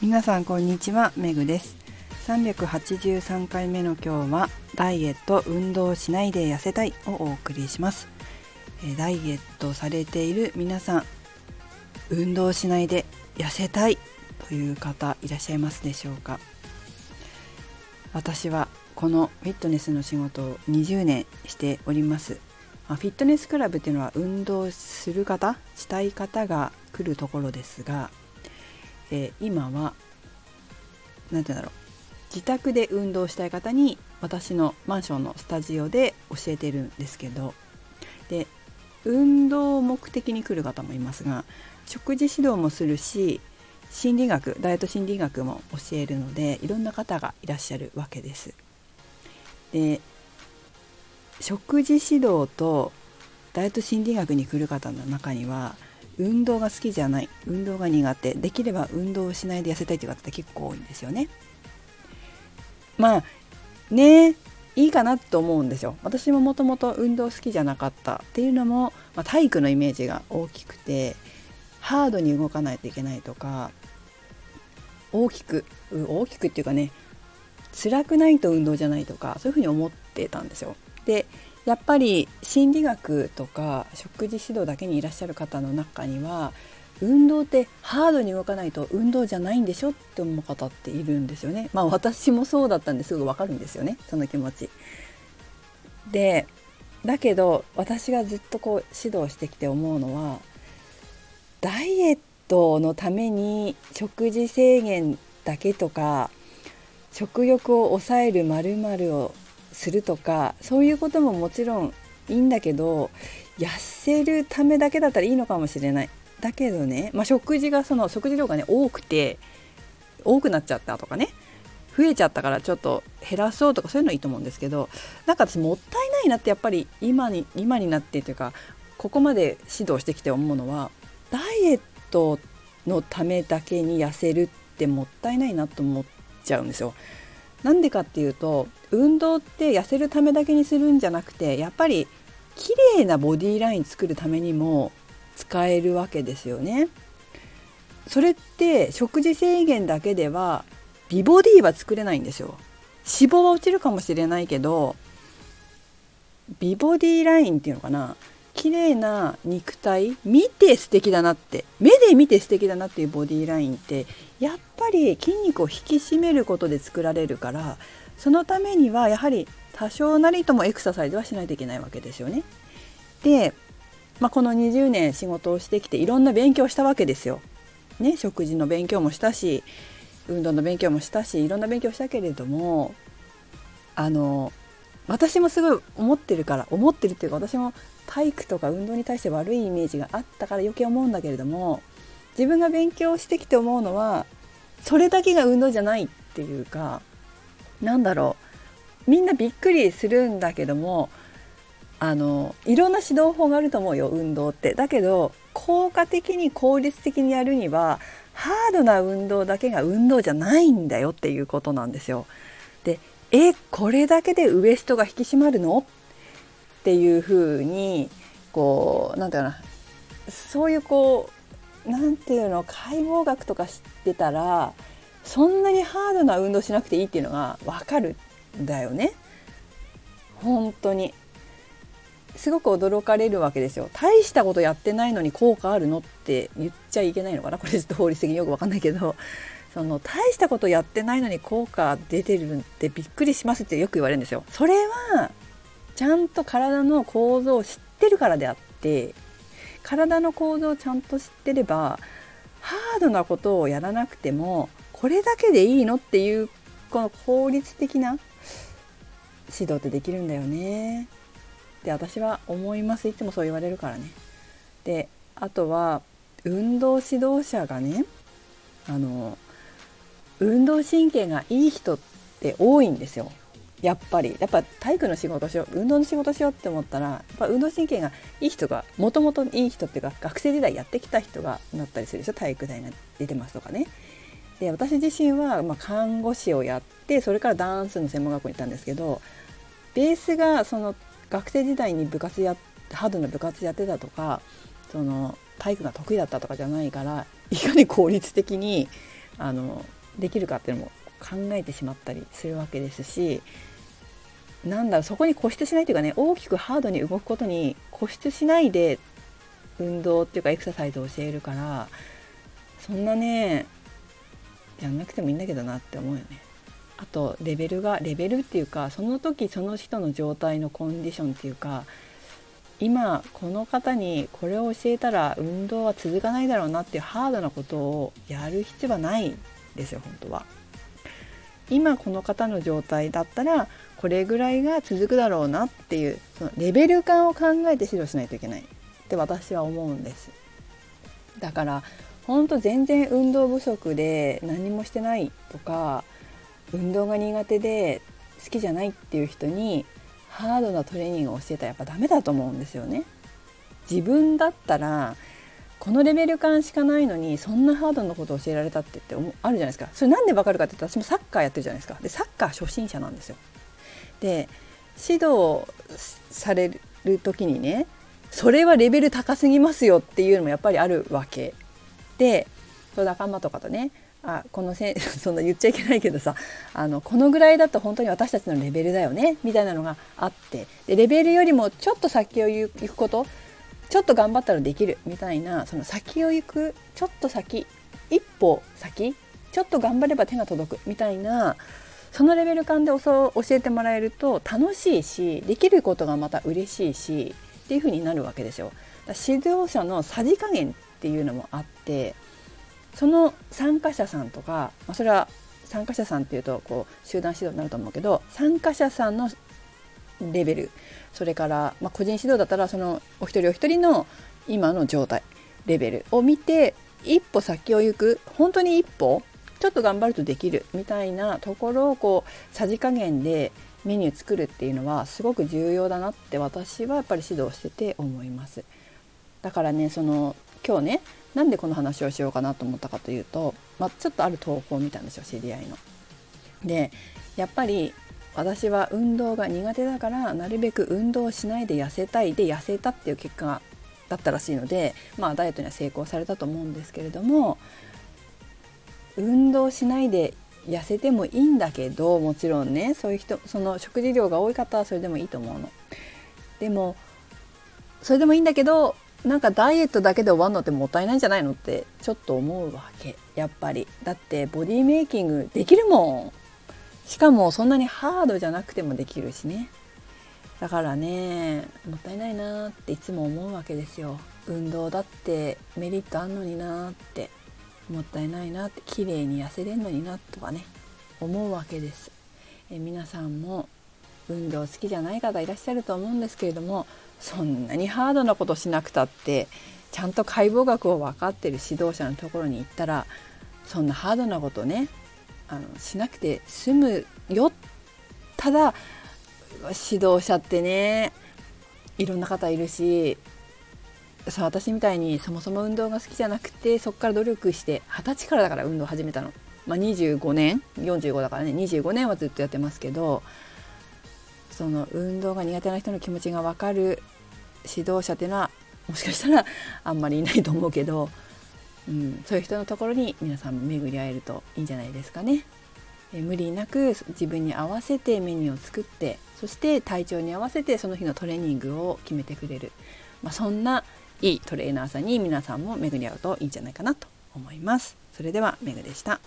皆さんこんにちはめぐです。383回目の今日はダイエット運動しないで痩せたいをお送りします。ダイエットされている皆さん運動しないで痩せたいという方いらっしゃいますでしょうか？私はこのフィットネスの仕事を20年しております。フィットネスクラブっていうのは運動する方したい方が来るところですがえー、今は何て言うんだろう自宅で運動したい方に私のマンションのスタジオで教えてるんですけどで運動を目的に来る方もいますが食事指導もするし心理学ダイエット心理学も教えるのでいろんな方がいらっしゃるわけです。で食事指導とダイエット心理学に来る方の中には運動が好きじゃない運動が苦手できれば運動をしないで痩せたいという方って結構多いんですよね。まあねいいかなと思うんですよ。私ももともと運動好きじゃなかったっていうのも、まあ、体育のイメージが大きくてハードに動かないといけないとか大きく大きくっていうかね辛くないと運動じゃないとかそういうふうに思ってたんですよ。でやっぱり心理学とか食事指導だけにいらっしゃる方の中には運動ってハードに動かないと運動じゃないんでしょって思う方っているんですよね。まあ私もそうだったんですぐわかるんですよねその気持ち。でだけど私がずっとこう指導してきて思うのはダイエットのために食事制限だけとか食欲を抑える〇〇をするとかそういうことももちろんいいんだけど痩せるためだけだったらいいのかもしれないだけどね、まあ、食事がその食事量がね多くて多くなっちゃったとかね増えちゃったからちょっと減らそうとかそういうのいいと思うんですけどなんか私もったいないなってやっぱり今に今になってというかここまで指導してきて思うのはダイエットのためだけに痩せるってもったいないなと思っちゃうんですよ。なんでかっていうと運動って痩せるためだけにするんじゃなくてやっぱり綺麗なボディライン作るためにも使えるわけですよね。それって食事制限だけでは美ボディは作れないんですよ。脂肪は落ちるかもしれないけど美ボディラインっていうのかな？綺麗な肉体見て素敵だなって目で見て素敵だなっていうボディラインってやっぱり筋肉を引き締めることで作られるからそのためにはやはり多少なりともエクササイズはしないといけないわけですよね。で、まあ、この20年仕事をしてきていろんな勉強したわけですよ。ね、食事の勉強もしたし運動の勉強もしたしいろんな勉強したけれどもあの私もすごい思ってるから思ってるっていうか私も体育とか運動に対して悪いイメージがあったから余計思うんだけれども自分が勉強してきて思うのはそれだけが運動じゃないっていうかなんだろうみんなびっくりするんだけどもあのいろんな指導法があると思うよ運動って。だけど効果的に効率的にやるにはハードな運動だけが運動じゃないんだよっていうことなんですよ。えこれだけでウエストが引き締まるの？っていうふうにこうなんていうな。そういうこうなんていうの解剖学とか知ってたらそんなにハードな運動しなくていいっていうのが分かるんだよね。本当に。すごく驚かれるわけですよ。大したことやってないのに効果あるのって言っちゃいけないのかな？これちょっと法律的によく分かんないけど。その大したことやってないのに効果出てるってびっくりしますってよく言われるんですよ。それはちゃんと体の構造を知ってるからであって体の構造をちゃんと知ってればハードなことをやらなくてもこれだけでいいのっていうこの効率的な指導ってできるんだよね。で私は思います。いつもそう言われるからね。であとは運動指導者がねあの運動神経がいい人って多いんですよ。やっぱり。やっぱ体育の仕事しよう。運動の仕事しようって思ったらやっぱ運動神経がいい人がもともといい人っていうか学生時代やってきた人がなったりするでしょ？体育大が出てますとかね。で私自身はま看護師をやってそれからダンスの専門学校に行ったんですけどベースがその学生時代に部活やハードな部活やってたとかその体育が得意だったとかじゃないからいかに効率的にあのできるかっていうのも考えてしまったりするわけですしなんだろうそこに固執しないというかね大きくハードに動くことに固執しないで運動っていうかエクササイズを教えるからそんなねやんなくてもいいんだけどなって思うよね。あとレベルがレベルっていうかその時その人の状態のコンディションっていうか今この方にこれを教えたら運動は続かないだろうなっていうハードなことをやる必要はないですよ本当は。今この方の状態だったらこれぐらいが続くだろうなっていうそのレベル感を考えて指導しないといけない。って私は思うんです。だからほんと全然運動不足で何もしてないとか運動が苦手で好きじゃないっていう人にハードなトレーニングを教えたらやっぱダメだと思うんですよね。自分だったらこのレベル感しかないのにそんなハードなことを教えられたってってあるじゃないですか。それなんでわかるかって言ったら私もサッカーやってるじゃないですか。でサッカー初心者なんですよ。で指導される時にねそれはレベル高すぎますよっていうのもやっぱりあるわけ。で仲間とかとねあこのせ そんな言っちゃいけないけどさあのこのぐらいだと本当に私たちのレベルだよねみたいなのがあって。でレベルよりもちょっと先を行くことちょっと頑張ったらできるみたいなその先を行くちょっと先一歩先ちょっと頑張れば手が届くみたいなそのレベル感で教えてもらえると楽しいしできることがまた嬉しいしっていう風になるわけですよ。指導者のさじ加減っていうのもあってその参加者さんとか、まあ、それは参加者さんっていうとこう集団指導になると思うけど参加者さんのレベル。それから、まあ、個人指導だったらそのお一人お一人の今の状態レベル。を見て一歩先を行く。本当に一歩ちょっと頑張るとできるみたいなところをこうさじ加減でメニュー作るっていうのはすごく重要だなって私はやっぱり指導してて思います。だからねその今日ねなんでこの話をしようかなと思ったかというと、まあ、ちょっとある投稿を見たんですよ知り合いの。でやっぱり私は運動が苦手だからなるべく運動しないで痩せたいで痩せたっていう結果だったらしいので、まあ、ダイエットには成功されたと思うんですけれども運動しないで痩せてもいいんだけどもちろんねそういう人その食事量が多い方はそれでもいいと思うの。でもそれでもいいんだけどなんかダイエットだけで終わるのってもったいないんじゃないのってちょっと思うわけ。やっぱり。だってボディメイキングできるもん。しかもそんなにハードじゃなくてもできるしね。だからねもったいないなっていつも思うわけですよ。運動だってメリットあんのになってもったいないなって綺麗に痩せれんのになとかね思うわけです。え皆さんも運動好きじゃない方いらっしゃると思うんですけれどもそんなにハードなことしなくたってちゃんと解剖学を分かってる指導者のところに行ったらそんなハードなことねあのしなくて済むよ。ただ指導者ってねいろんな方いるしそう私みたいにそもそも運動が好きじゃなくてそこから努力して二十歳からだから運動始めたの、まあ、25年45だからね。25年はずっとやってますけどその運動が苦手な人の気持ちが分かる指導者っていうのはもしかしたらあんまりいないと思うけど、うん、そういう人のところに皆さんも巡り合えるといいんじゃないですかね。え無理なく自分に合わせてメニューを作ってそして体調に合わせてその日のトレーニングを決めてくれる、まあ、そんないいトレーナーさんに皆さんも巡り合うといいんじゃないかなと思います。それではメグでした。